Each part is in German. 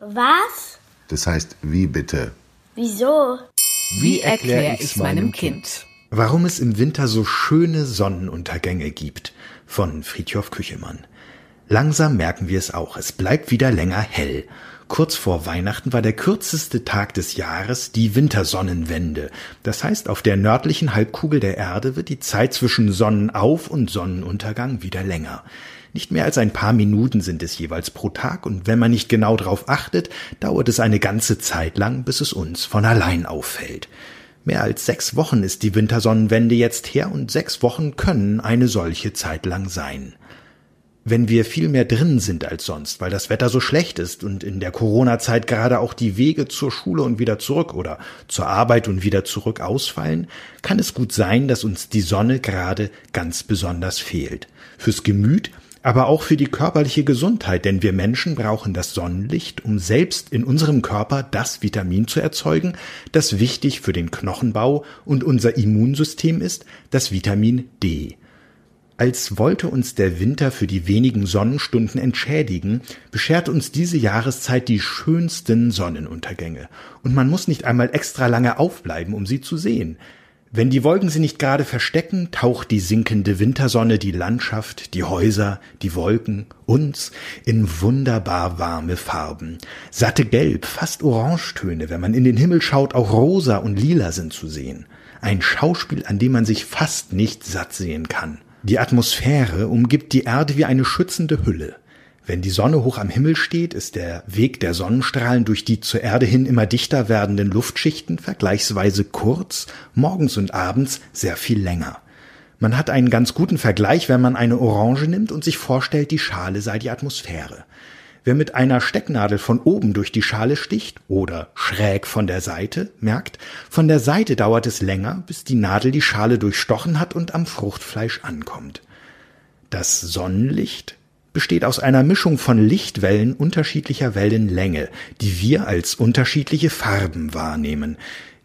Was? Das heißt, wie bitte? Wieso? Wie erkläre ich's meinem Kind? Warum es im Winter so schöne Sonnenuntergänge gibt von Friedhof Küchemann. Langsam merken wir es auch, es bleibt wieder länger hell. Kurz vor Weihnachten war der kürzeste Tag des Jahres die Wintersonnenwende. Das heißt, auf der nördlichen Halbkugel der Erde wird die Zeit zwischen Sonnenauf- und Sonnenuntergang wieder länger. Nicht mehr als ein paar Minuten sind es jeweils pro Tag, und wenn man nicht genau darauf achtet, dauert es eine ganze Zeit lang, bis es uns von allein auffällt. Mehr als sechs Wochen ist die Wintersonnenwende jetzt her, und sechs Wochen können eine solche Zeit lang sein wenn wir viel mehr drin sind als sonst, weil das Wetter so schlecht ist und in der Corona-Zeit gerade auch die Wege zur Schule und wieder zurück oder zur Arbeit und wieder zurück ausfallen, kann es gut sein, dass uns die Sonne gerade ganz besonders fehlt. Fürs Gemüt, aber auch für die körperliche Gesundheit, denn wir Menschen brauchen das Sonnenlicht, um selbst in unserem Körper das Vitamin zu erzeugen, das wichtig für den Knochenbau und unser Immunsystem ist, das Vitamin D. Als wollte uns der Winter für die wenigen Sonnenstunden entschädigen, beschert uns diese Jahreszeit die schönsten Sonnenuntergänge. Und man muss nicht einmal extra lange aufbleiben, um sie zu sehen. Wenn die Wolken sie nicht gerade verstecken, taucht die sinkende Wintersonne die Landschaft, die Häuser, die Wolken, uns in wunderbar warme Farben. Satte Gelb, fast Orangetöne, wenn man in den Himmel schaut, auch rosa und lila sind zu sehen. Ein Schauspiel, an dem man sich fast nicht satt sehen kann. Die Atmosphäre umgibt die Erde wie eine schützende Hülle. Wenn die Sonne hoch am Himmel steht, ist der Weg der Sonnenstrahlen durch die zur Erde hin immer dichter werdenden Luftschichten vergleichsweise kurz, morgens und abends sehr viel länger. Man hat einen ganz guten Vergleich, wenn man eine Orange nimmt und sich vorstellt, die Schale sei die Atmosphäre. Wer mit einer Stecknadel von oben durch die Schale sticht oder schräg von der Seite, merkt, von der Seite dauert es länger, bis die Nadel die Schale durchstochen hat und am Fruchtfleisch ankommt. Das Sonnenlicht besteht aus einer Mischung von Lichtwellen unterschiedlicher Wellenlänge, die wir als unterschiedliche Farben wahrnehmen.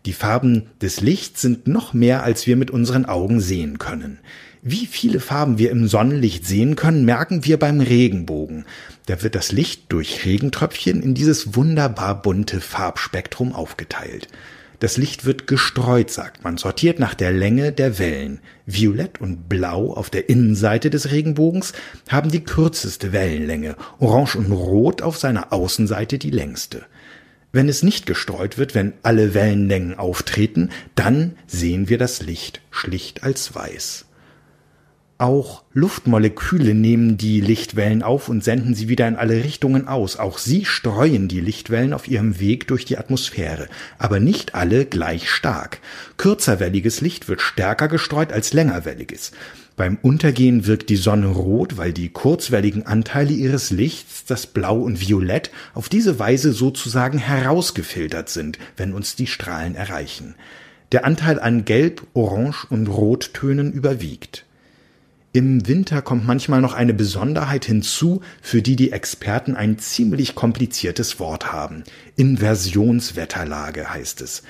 Die Farben des Lichts sind noch mehr, als wir mit unseren Augen sehen können. Wie viele Farben wir im Sonnenlicht sehen können, merken wir beim Regenbogen. Da wird das Licht durch Regentröpfchen in dieses wunderbar bunte Farbspektrum aufgeteilt. Das Licht wird gestreut, sagt man, sortiert nach der Länge der Wellen. Violett und Blau auf der Innenseite des Regenbogens haben die kürzeste Wellenlänge, Orange und Rot auf seiner Außenseite die längste. Wenn es nicht gestreut wird, wenn alle Wellenlängen auftreten, dann sehen wir das Licht schlicht als weiß. Auch Luftmoleküle nehmen die Lichtwellen auf und senden sie wieder in alle Richtungen aus. Auch sie streuen die Lichtwellen auf ihrem Weg durch die Atmosphäre, aber nicht alle gleich stark. Kürzerwelliges Licht wird stärker gestreut als längerwelliges. Beim Untergehen wirkt die Sonne rot, weil die kurzwelligen Anteile ihres Lichts, das Blau und Violett, auf diese Weise sozusagen herausgefiltert sind, wenn uns die Strahlen erreichen. Der Anteil an Gelb, Orange und Rottönen überwiegt. Im Winter kommt manchmal noch eine Besonderheit hinzu, für die die Experten ein ziemlich kompliziertes Wort haben. Inversionswetterlage heißt es.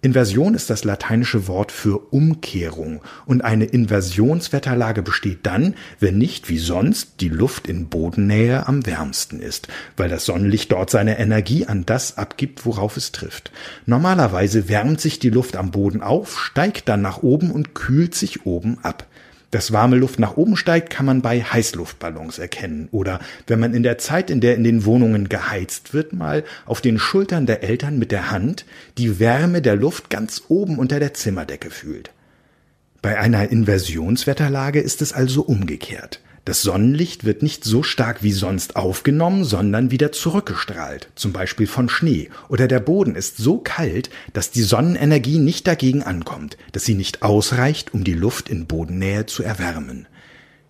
Inversion ist das lateinische Wort für Umkehrung und eine Inversionswetterlage besteht dann, wenn nicht wie sonst die Luft in Bodennähe am wärmsten ist, weil das Sonnenlicht dort seine Energie an das abgibt, worauf es trifft. Normalerweise wärmt sich die Luft am Boden auf, steigt dann nach oben und kühlt sich oben ab. Dass warme Luft nach oben steigt, kann man bei Heißluftballons erkennen oder wenn man in der Zeit, in der in den Wohnungen geheizt wird, mal auf den Schultern der Eltern mit der Hand die Wärme der Luft ganz oben unter der Zimmerdecke fühlt. Bei einer Inversionswetterlage ist es also umgekehrt. Das Sonnenlicht wird nicht so stark wie sonst aufgenommen, sondern wieder zurückgestrahlt, zum Beispiel von Schnee, oder der Boden ist so kalt, dass die Sonnenenergie nicht dagegen ankommt, dass sie nicht ausreicht, um die Luft in Bodennähe zu erwärmen.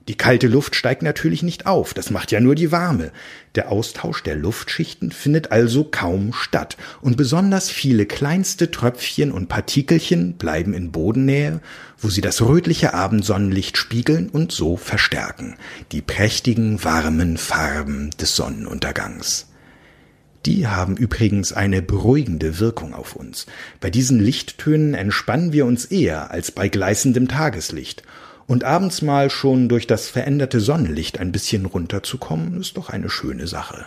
Die kalte Luft steigt natürlich nicht auf, das macht ja nur die warme. Der Austausch der Luftschichten findet also kaum statt, und besonders viele kleinste Tröpfchen und Partikelchen bleiben in Bodennähe, wo sie das rötliche Abendsonnenlicht spiegeln und so verstärken, die prächtigen, warmen Farben des Sonnenuntergangs. Die haben übrigens eine beruhigende Wirkung auf uns. Bei diesen Lichttönen entspannen wir uns eher als bei gleißendem Tageslicht Und abends mal schon durch das veränderte Sonnenlicht ein bisschen runterzukommen, ist doch eine schöne Sache.